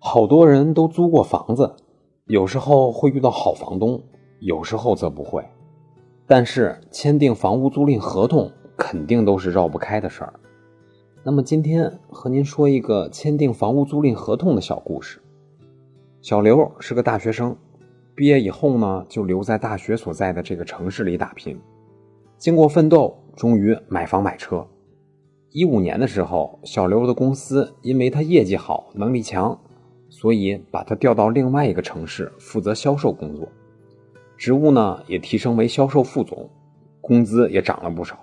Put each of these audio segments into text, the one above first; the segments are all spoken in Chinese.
好多人都租过房子，有时候会遇到好房东，有时候则不会。但是签订房屋租赁合同肯定都是绕不开的事儿。那么今天和您说一个签订房屋租赁合同的小故事。小刘是个大学生，毕业以后呢，就留在大学所在的这个城市里打拼。经过奋斗，终于买房买车。一五年的时候，小刘的公司因为他业绩好、能力强，所以把他调到另外一个城市负责销售工作，职务呢也提升为销售副总，工资也涨了不少。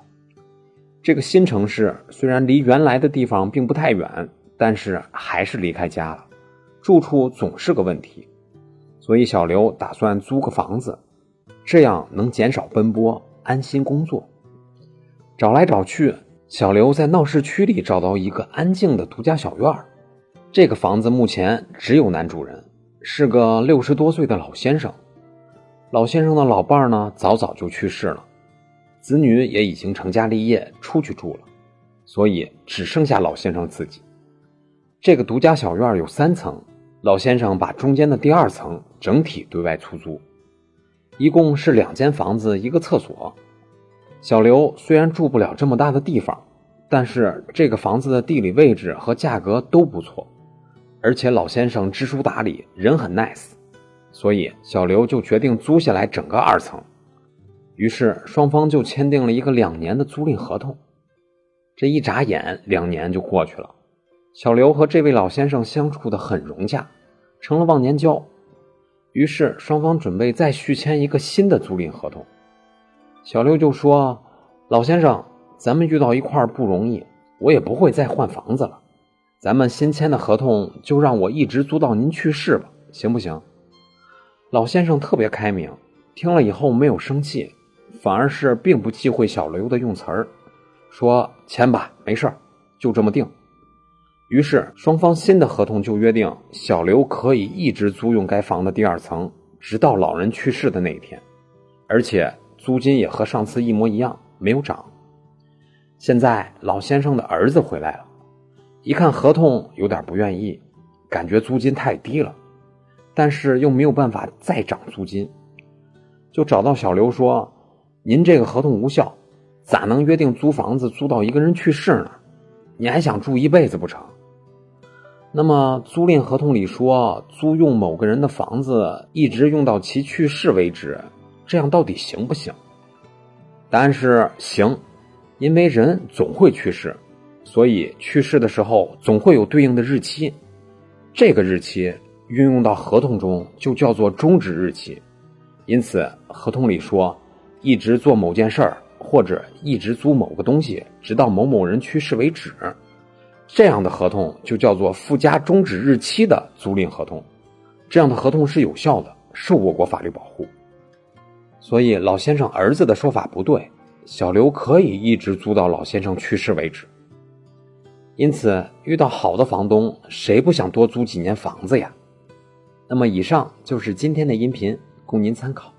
这个新城市虽然离原来的地方并不太远，但是还是离开家了，住处总是个问题，所以小刘打算租个房子，这样能减少奔波，安心工作。找来找去。小刘在闹市区里找到一个安静的独家小院儿。这个房子目前只有男主人，是个六十多岁的老先生。老先生的老伴儿呢，早早就去世了，子女也已经成家立业，出去住了，所以只剩下老先生自己。这个独家小院有三层，老先生把中间的第二层整体对外出租，一共是两间房子，一个厕所。小刘虽然住不了这么大的地方，但是这个房子的地理位置和价格都不错，而且老先生知书达理，人很 nice，所以小刘就决定租下来整个二层。于是双方就签订了一个两年的租赁合同。这一眨眼，两年就过去了。小刘和这位老先生相处的很融洽，成了忘年交。于是双方准备再续签一个新的租赁合同。小刘就说：“老先生，咱们遇到一块不容易，我也不会再换房子了。咱们新签的合同就让我一直租到您去世吧，行不行？”老先生特别开明，听了以后没有生气，反而是并不忌讳小刘的用词儿，说：“签吧，没事儿，就这么定。”于是双方新的合同就约定，小刘可以一直租用该房的第二层，直到老人去世的那一天，而且。租金也和上次一模一样，没有涨。现在老先生的儿子回来了，一看合同，有点不愿意，感觉租金太低了，但是又没有办法再涨租金，就找到小刘说：“您这个合同无效，咋能约定租房子租到一个人去世呢？你还想住一辈子不成？那么租赁合同里说，租用某个人的房子，一直用到其去世为止。”这样到底行不行？答案是行，因为人总会去世，所以去世的时候总会有对应的日期，这个日期运用到合同中就叫做终止日期。因此，合同里说一直做某件事儿或者一直租某个东西，直到某某人去世为止，这样的合同就叫做附加终止日期的租赁合同。这样的合同是有效的，受我国法律保护。所以老先生儿子的说法不对，小刘可以一直租到老先生去世为止。因此，遇到好的房东，谁不想多租几年房子呀？那么，以上就是今天的音频，供您参考。